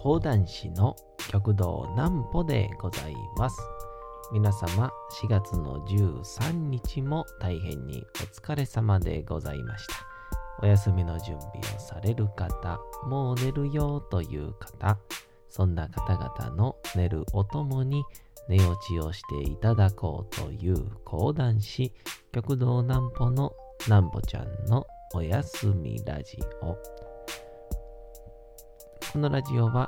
講談師の極道南歩でございます。皆様4月の13日も大変にお疲れ様でございました。お休みの準備をされる方、もう寝るよという方、そんな方々の寝るおともに寝落ちをしていただこうという講談師、極道南歩の南歩ちゃんのおやすみラジオ。このラジオは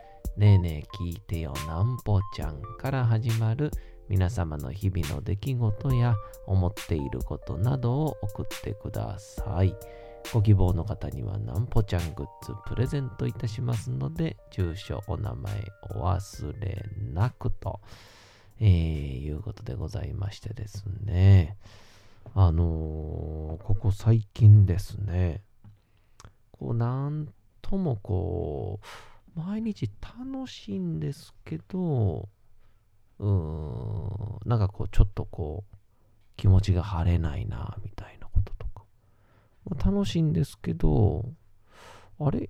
ねえねえ聞いてよなんぽちゃんから始まる皆様の日々の出来事や思っていることなどを送ってください。ご希望の方にはなんぽちゃんグッズプレゼントいたしますので、住所、お名前お忘れなくと、えー、いうことでございましてですね。あのーここ最近ですね、こう、なんともこう、毎日楽しいんですけど、うーん、なんかこう、ちょっとこう、気持ちが晴れないな、みたいなこととか。まあ楽しいんですけど、あれ？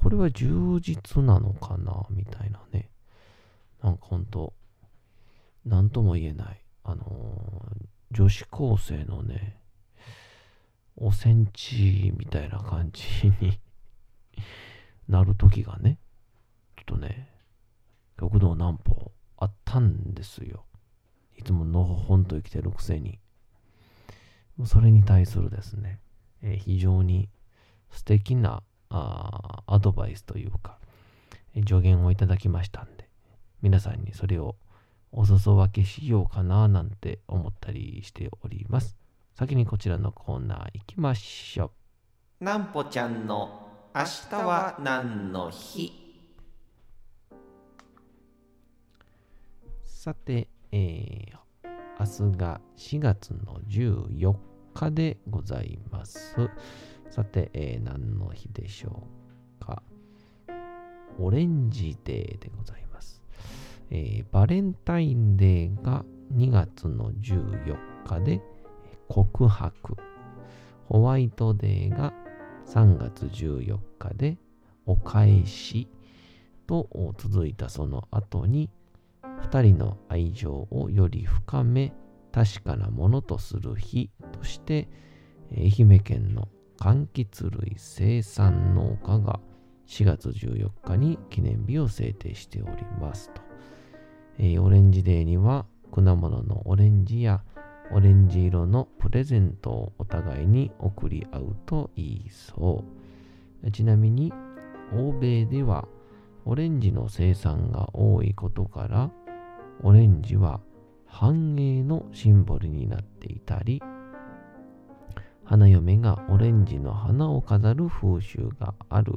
これは充実なのかなみたいなね。なんかほんと、なんとも言えない。あのー女子高生のね、おセンチみたいな感じになる時がね、ちょっとね、極道南歩あったんですよ。いつものほほんと生きてるくせに。それに対するですね、えー非常に素敵なあアドバイスというか、助言をいただきましたんで、皆さんにそれをお裾分けしようかななんて思ったりしております。先にこちらのコーナー行きましょう。なんぽちゃんの明日は何の日？さて、えー明日が4月の14日でございます。さて、えー何の日でしょうか？オレンジデーでございます。えーバレンタインデーが2月の14日で告白。ホワイトデーが3月14日でお返しと続いたその後に二人の愛情をより深め確かなものとする日として愛媛県の柑橘類生産農家が4月14日に記念日を制定しておりますと、えーオレンジデーには果物のオレンジやオレンジ色のプレゼントをお互いに贈り合うといいそう。ちなみに欧米ではオレンジの生産が多いことからオレンジは繁栄のシンボルになっていたり花嫁がオレンジの花を飾る風習がある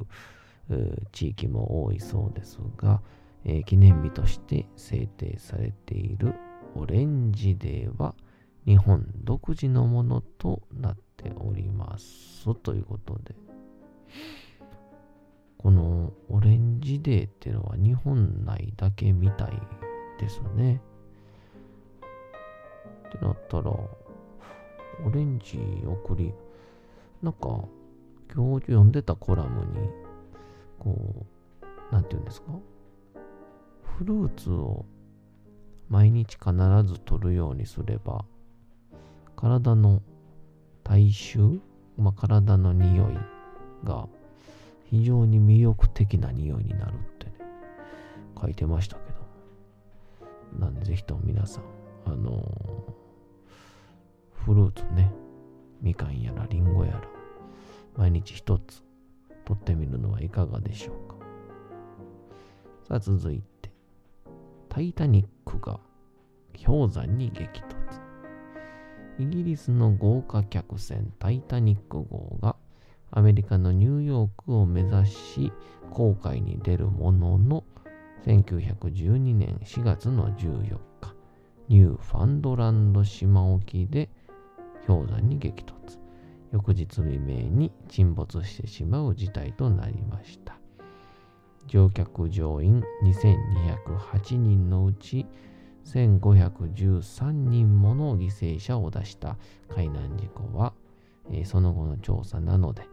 地域も多いそうですが、えー記念日として制定されているオレンジデーは日本独自のものとなっておりますということでこのオレンジデーっていうのは日本内だけみたいですね。ってなったら、オレンジ送り、なんか、今日読んでたコラムに、こう、なんて言うんですか？フルーツを毎日必ず取るようにすれば、体の体臭、まあ、体の匂いが非常に魅力的な匂いになるってね、書いてましたけど。なんでぜひとも皆さん、あのーフルーツね、みかんやらりんごやら、毎日一つ取ってみるのはいかがでしょうか。さあ続いて、タイタニックが氷山に激突。イギリスの豪華客船タイタニック号がアメリカのニューヨークを目指し航海に出るものの1912年4月の14日、ニューファンドランド島沖で氷山に激突。翌日未明に沈没してしまう事態となりました。乗客乗員2208人のうち1513人もの犠牲者を出した海難事故は、えー、その後の調査なので、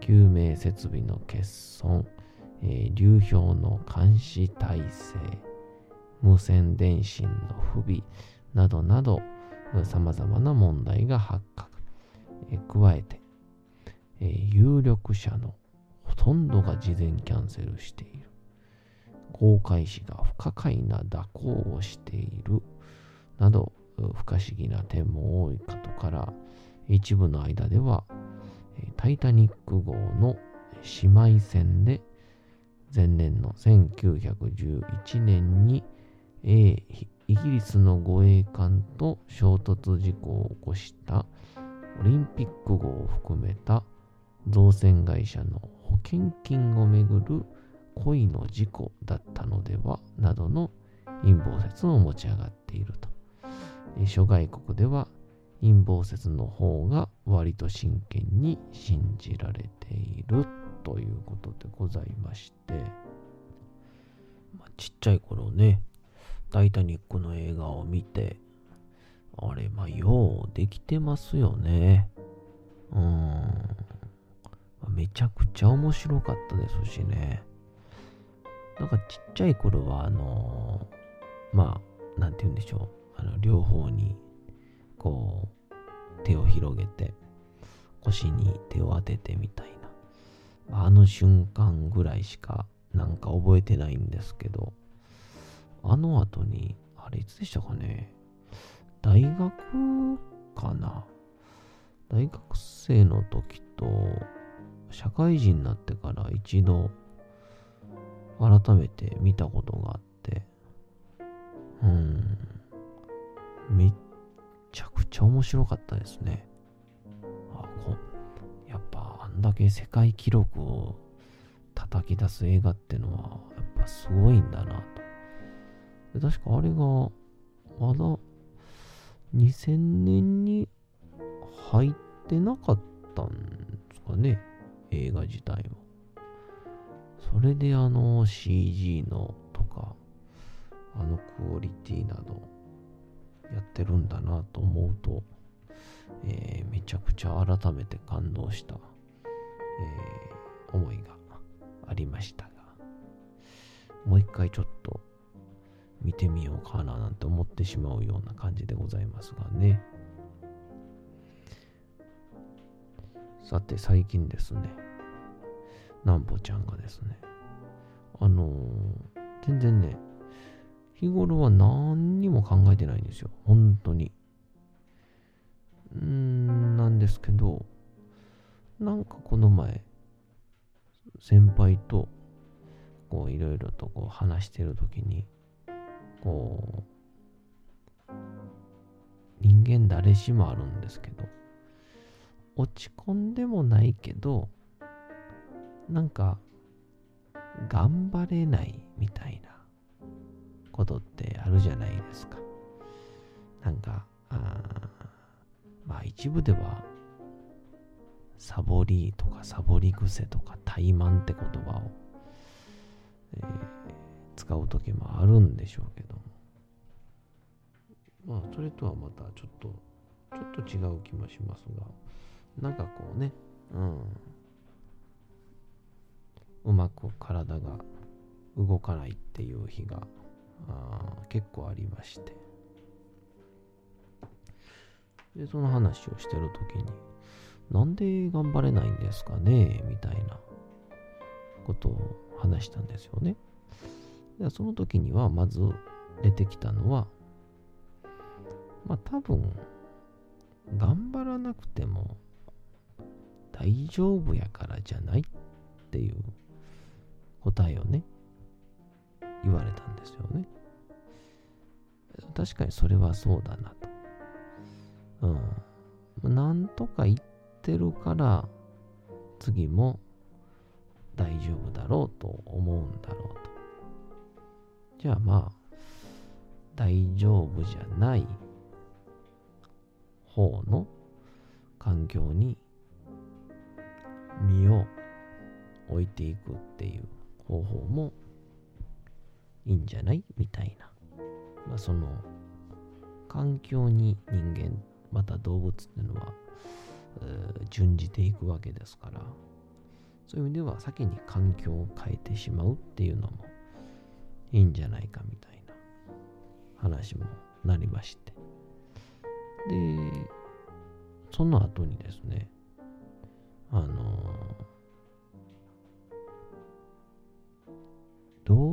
救命設備の欠損、えー、流氷の監視体制、無線電信の不備などなど、様々な問題が発覚。えー、加えて、有力者のほとんどが事前キャンセルしている。航海士が不可解な蛇行をしている。など、不可思議な点も多いことから、一部の間では、タイタニック号の姉妹船で前年の1911年に、イギリスの護衛艦と衝突事故を起こしたオリンピック号を含めた造船会社の保険金をめぐる恋の事故だったのではなどの陰謀説も持ち上がっていると。諸外国では陰謀説の方が割と真剣に信じられているということでございまして、まあ、ちっちゃい頃ね、タイタニックの映画を見て、あれ、まあ、ようできてますよね。うん。めちゃくちゃ面白かったですしね。なんかちっちゃい頃は、あのー、まあ、なんて言うんでしょう。あの、両方に、こう、手を広げて、腰に手を当ててみたいな。あの瞬間ぐらいしか、なんか覚えてないんですけど、あの後に、あれいつでしたかね。大学かな。大学生の時と、社会人になってから一度、改めて見たことがあって、うん、めっちゃくちゃ面白かったですね。あこやっぱあんだけ世界記録を叩き出す映画ってのはやっぱすごいんだなと。確かあれがまだ2000年に入ってなかったんですかね映画自体は。それであの CG のとか、あのクオリティなどやってるんだなと思うと、えー、めちゃくちゃ改めて感動した、えー、思いがありましたが、もう一回ちょっと見てみようかななんて思ってしまうような感じでございますがね。さて最近ですね、なんぽちゃんがですね、あのー、全然ね、日頃は何にも考えてないんですよ。本当に。うん、なんですけど、なんかこの前、先輩と、こう、いろいろとこう話してるときに、こう、人間誰しもあるんですけど、落ち込んでもないけど、なんか、頑張れないみたいなことってあるじゃないですか。なんか、あまあ一部では、サボりとかサボり癖とか怠慢って言葉を、えー、使う時もあるんでしょうけども。まあそれとはまたちょっと、ちょっと違う気もしますが、なんかこうね、うん。うまく体が動かないっていう日が結構ありまして。でその話をしてる時になんで頑張れないんですかねみたいなことを話したんですよね。でその時にはまず出てきたのはまあ多分頑張らなくても大丈夫やからじゃないっていう答えをね、言われたんですよね。確かにそれはそうだなと。うん。なんとか言ってるから、次も大丈夫だろうと思うんだろうと。じゃあまあ、大丈夫じゃない方の環境に身を置いていくっていう方法もいいんじゃない？みたいな。まあその環境に人間、また動物っていうのは、準じていくわけですから、そういう意味では先に環境を変えてしまうっていうのもいいんじゃないかみたいな話もなりまして。で、その後にですね、あのど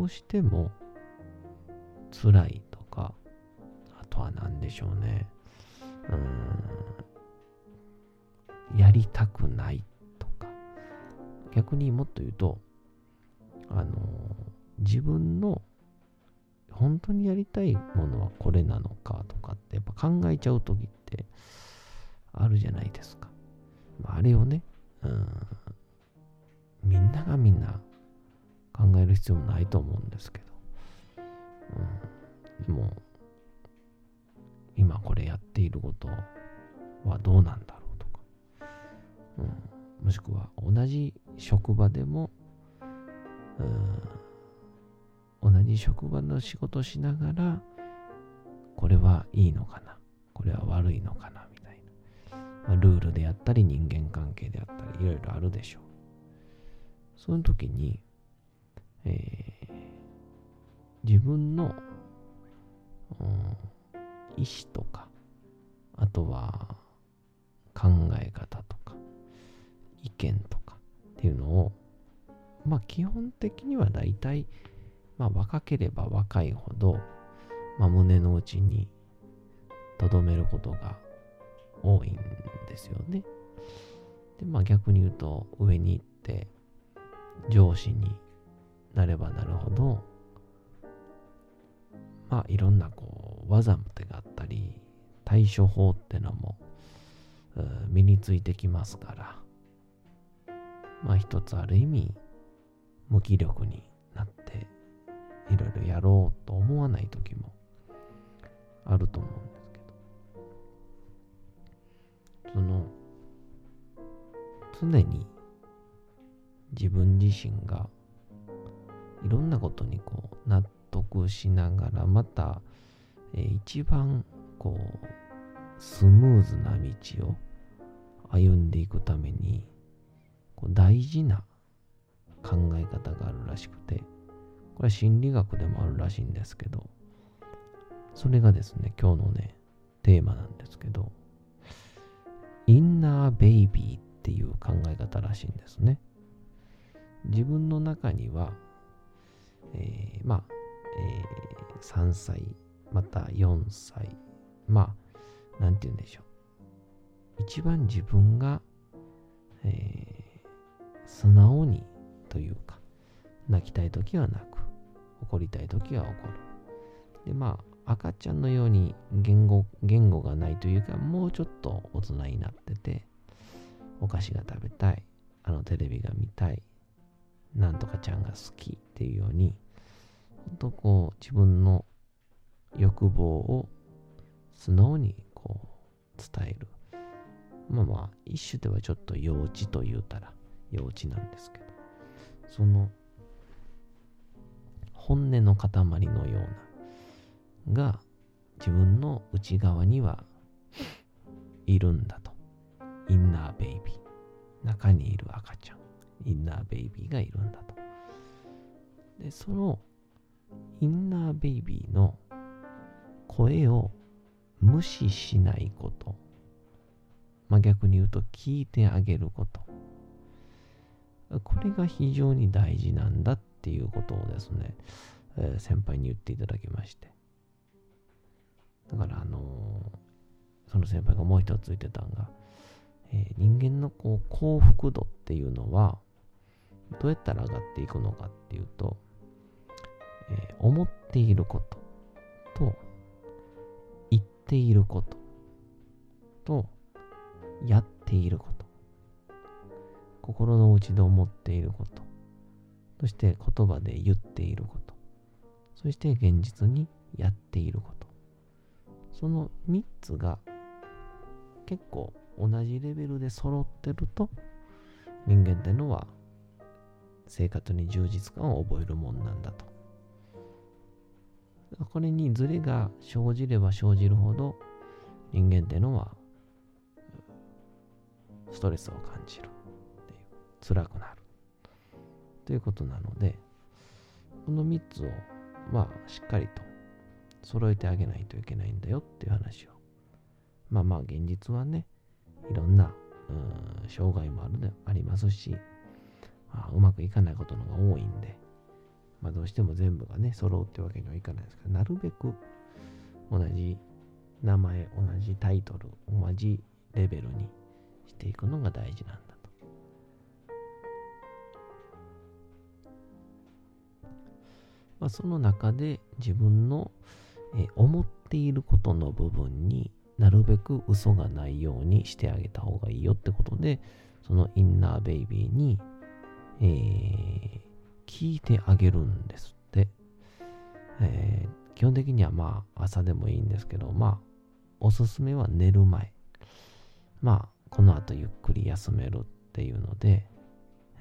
うしても辛いとか、あとは何でしょうね、うん、やりたくないとか、逆にもっと言うと、あの自分の本当にやりたいものはこれなのかとかってやっぱ考えちゃう時ってあるじゃないですか。あれをね、うん、みんながみんな考える必要もないと思うんですけど、うん、でも今これやっていることはどうなんだろうとか、うん、もしくは同じ職場でも、うん、同じ職場の仕事しながらこれはいいのかな。これは悪いのかなみたいな、まあ、ルールであったり人間関係であったりいろいろあるでしょう。その時に、えー、自分の、うん、意思とか、あとは考え方とか、意見とかっていうのを、まあ基本的には大体、まあ若ければ若いほど、まあ胸の内に留めることが多いんですよね。で、まあ逆に言うと上に行って上司になればなるほど、まあいろんなこう技も手があったり対処法ってのも身についてきますからまあ一つある意味無気力になっていろいろやろうと思わない時もあると思うんですけど。その常に自分自身がいろんなことにこう納得しながらまた、えー、一番こうスムーズな道を歩んでいくためにこう大事な考え方があるらしくてこれは心理学でもあるらしいんですけどそれがですね今日のねテーマなんですけどインナーベイビーっていう考え方らしいんですね。自分の中には、えー、まあ、えー、3歳、また4歳、まあ、なんて言うんでしょう。一番自分が、えー、素直にというか、泣きたいときは泣く。怒りたいときは怒る。で、まあ、赤ちゃんのように言語、言語がないというか、もうちょっと大人になってて、お菓子が食べたい。あのテレビが見たい。なんとかちゃんが好きっていうように、ほんとこう自分の欲望を素直にこう伝える。まあまあ、一種ではちょっと幼稚と言うたら幼稚なんですけど、その本音の塊のようなが自分の内側にはいるんだと。インナーベイビー。中にいる赤ちゃん。インナーベイビーがいるんだと。で、そのインナーベイビーの声を無視しないこと。まあ、逆に言うと聞いてあげること。これが非常に大事なんだっていうことをですね、えー、先輩に言っていただきまして。だからあのー、その先輩がもう一つ言ってたのが、えー、人間のこう幸福度っていうのは、どうやったら上がっていくのかっていうと、えー、思っていることと、言っていることと、やっていること。心の内で思っていること。そして言葉で言っていること。そして現実にやっていること。その3つが結構同じレベルで揃ってると人間ってのは生活に充実感を覚えるもんなんだと。これにズレが生じれば生じるほど人間っていうのはストレスを感じる。っていう辛くなる。ということなのでこの3つをまあしっかりと揃えてあげないといけないんだよっていう話を。まあまあ現実はねいろんなうん障害もあるでありますし、まあ、うまくいかないことのが多いんで、まあ、どうしても全部がね揃うってわけにはいかないですけどなるべく同じ名前同じタイトル同じレベルにしていくのが大事なんだと。まあ、その中で自分のえ思っていることの部分になるべく嘘がないようにしてあげた方がいいよってことで、そのインナーベイビーに、えー、聞いてあげるんですって。えー、基本的にはまあ朝でもいいんですけど、まあおすすめは寝る前。まあこの後ゆっくり休めるっていうので、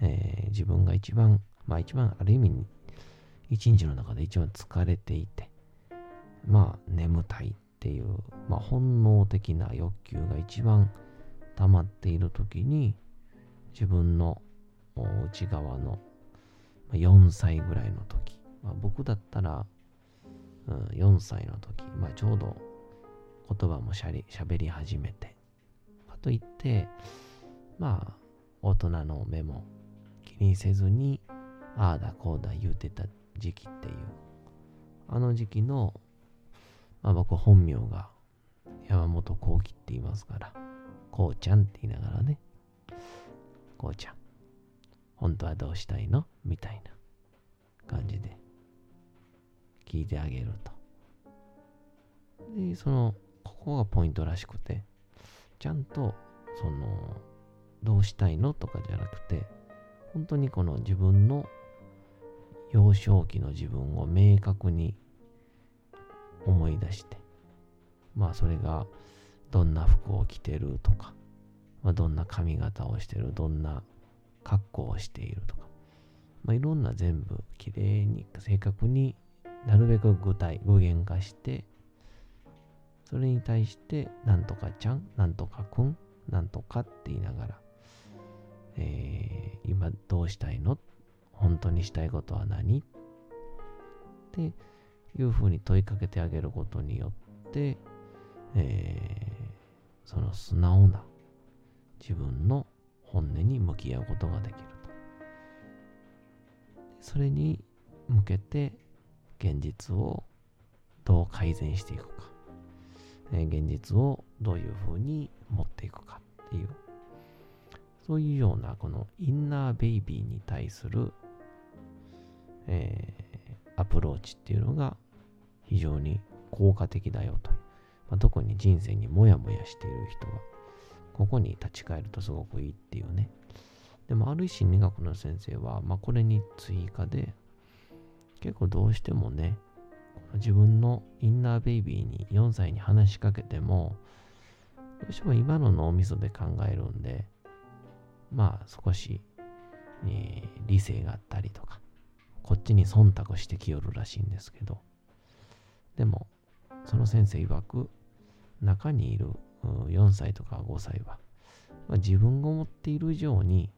えー、自分が一番、まあ一番ある意味に一日の中で一番疲れていて、まあ眠たいっていう、まあ、本能的な欲求が一番溜まっている時に自分の内側の4歳ぐらいの時、まあ、僕だったら、うん、4歳の時、まあ、ちょうど言葉もしゃり喋り始めて。かといってまあ大人の目も気にせずにああだこうだ言うてた時期っていう。あの時期のまあ僕本名が山本幸喜って言いますから、こうちゃんって言いながらね、こうちゃん、本当はどうしたいの？みたいな感じで聞いてあげると。で、その、ここがポイントらしくて、ちゃんと、その、どうしたいの？とかじゃなくて、本当にこの自分の幼少期の自分を明確に思い出して、まあそれがどんな服を着てるとか、まあ、どんな髪型をしてる、どんなをしているとか、まあ、いろんな全部きれいに正確になるべく具体、具現化して、それに対して、なんとかちゃん、なんとかくん、なんとかって言いながら、えー、今どうしたいの？本当にしたいことは何？っていうふうに問いかけてあげることによって、えー、その素直な自分の本音に向き合うことができる。それに向けて現実をどう改善していくか、え、現実をどういうふうに持っていくかっていう、そういうようなこのインナーベイビーに対する、えー、アプローチっていうのが非常に効果的だよという。まあ、特に人生にもやもやしている人は、ここに立ち返るとすごくいいっていうね。でも、ある心理学の先生は、まあ、これに追加で、結構どうしてもね、自分のインナーベイビーに4歳に話しかけても、どうしても今の脳みそで考えるんで、まあ少し、えー、理性があったりとか、こっちに忖度してきよるらしいんですけど、でも、その先生曰く、中にいる4歳とか5歳は、まあ、自分が思っている以上に、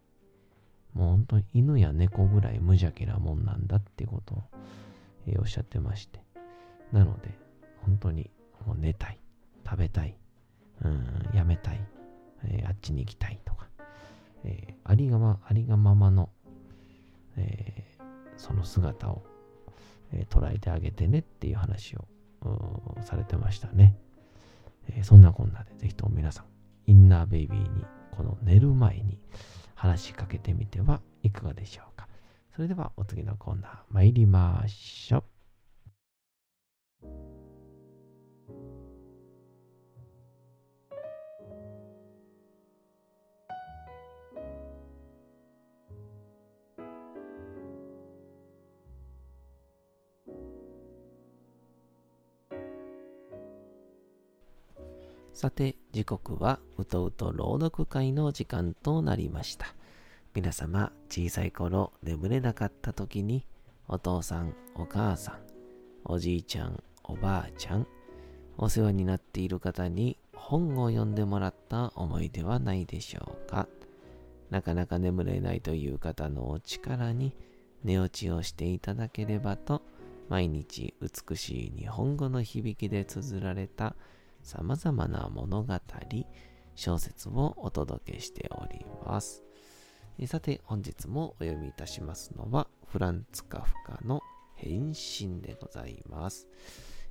もう本当に犬や猫ぐらい無邪気なもんなんだってことを、えー、おっしゃってまして。なので、本当にもう寝たい、食べたい、うん、やめたい、えー、あっちに行きたいとか、えー、ありがま、ありがままの、えその姿をえ捉えてあげてねっていう話をされてましたね。えそんなこんなでぜひとも皆さん、インナーベイビーにこの寝る前に話しかけてみてはいかがでしょうか。それではお次のコーナー参りましょう。さて、時刻はうとうと朗読会の時間となりました。皆様、小さい頃眠れなかった時に、お父さん、お母さん、おじいちゃん、おばあちゃん、お世話になっている方に本を読んでもらった思い出はないでしょうか。なかなか眠れないという方のお力に寝落ちをしていただければと、毎日美しい日本語の響きで綴られた様々な物語、小説をお届けしております。さて、本日もお読みいたしますのは、フランツ・カフカの変身でございます。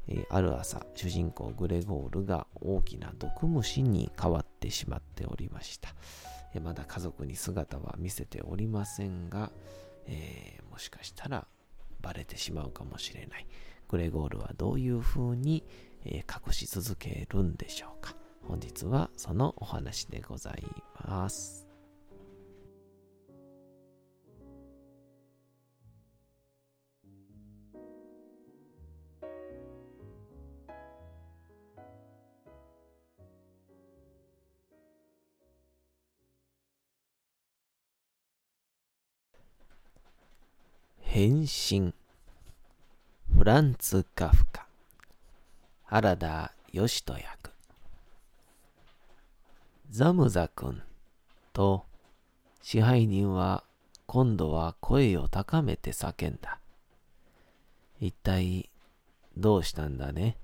えー、ある朝、主人公グレゴールが大きな毒虫に変わってしまっておりました。えー、まだ家族に姿は見せておりませんが、えー、もしかしたらバレてしまうかもしれない。グレゴールはどういう風に、え隠し続けるんでしょうか。本日はそのお話でございます。変身フランツ・カフカ原田義人役ザムザ君と支配人は今度は声を高めて叫んだ。一体どうしたんだね？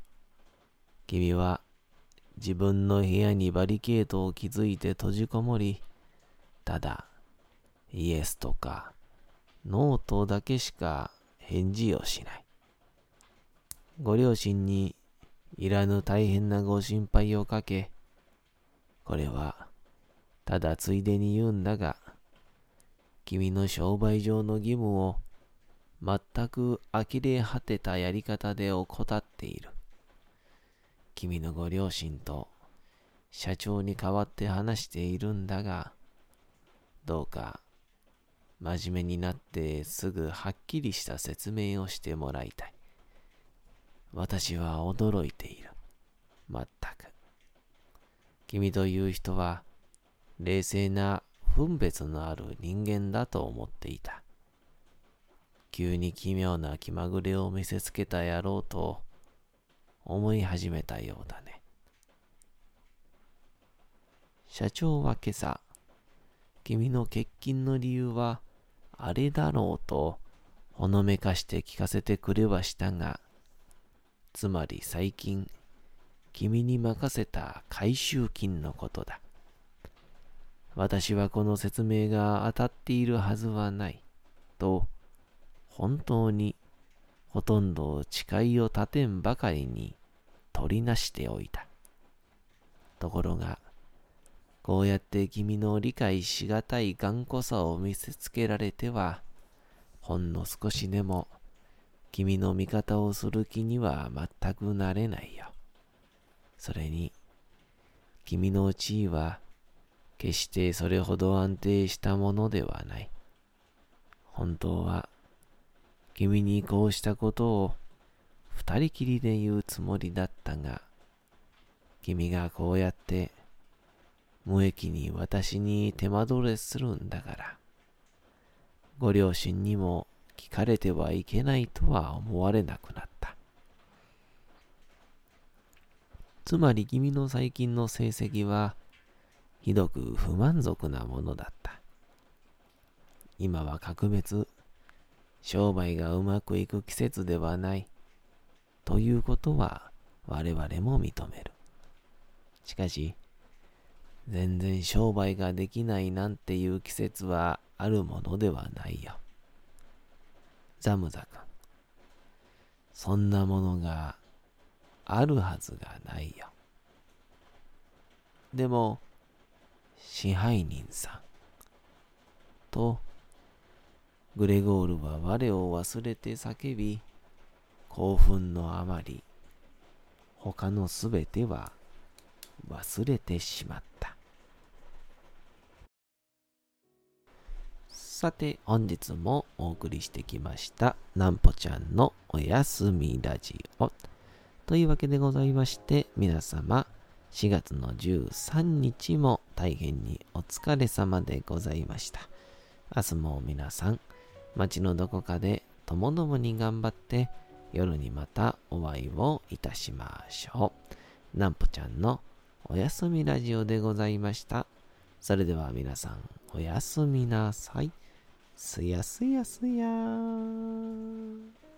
君は自分の部屋にバリケードを築いて閉じこもり、ただイエスとかノートだけしか返事をしない。ご両親にいらぬ大変なご心配をかけ、これはただついでに言うんだが、君の商売上の義務を全く呆れ果てたやり方で怠っている。君のご両親と社長に代わって話しているんだが、どうか真面目になってすぐはっきりした説明をしてもらいたい。私は驚いている。まったく。君という人は冷静な分別のある人間だと思っていた。急に奇妙な気まぐれを見せつけた野郎と思い始めたようだね。社長は今朝、君の欠勤の理由はあれだろうとほのめかして聞かせてくれはしたが、つまり最近、君に任せた回収金のことだ。私はこの説明が当たっているはずはない。と、本当にほとんど誓いを立てんばかりに取りなしておいた。ところが、こうやって君の理解しがたい頑固さを見せつけられては、ほんの少しでも君の味方をする気には全くなれないよ。それに、君の地位は決してそれほど安定したものではない。本当は、君にこうしたことを二人きりで言うつもりだったが、君がこうやって無益に私に手間取れするんだから、ご両親にも聞かれてはいけないとは思われなくなった。つまり君の最近の成績は、ひどく不満足なものだった。今は格別、商売がうまくいく季節ではない、ということは我々も認める。しかし、全然商売ができないなんていう季節はあるものではないよ。ザムザ君。そんなものがあるはずがないよ。でも、支配人さん。と、グレゴールは我を忘れて叫び、興奮のあまり、他のすべては忘れてしまった。さて、本日もお送りしてきました、なんぽちゃんのおやすみラジオ。というわけでございまして、皆様、4月の13日も大変にお疲れ様でございました。明日も皆さん、街のどこかでともどもに頑張って夜にまたお会いをいたしましょう。なんぽちゃんのおやすみラジオでございました。それでは皆さん、おやすみなさい。すやすやすやー。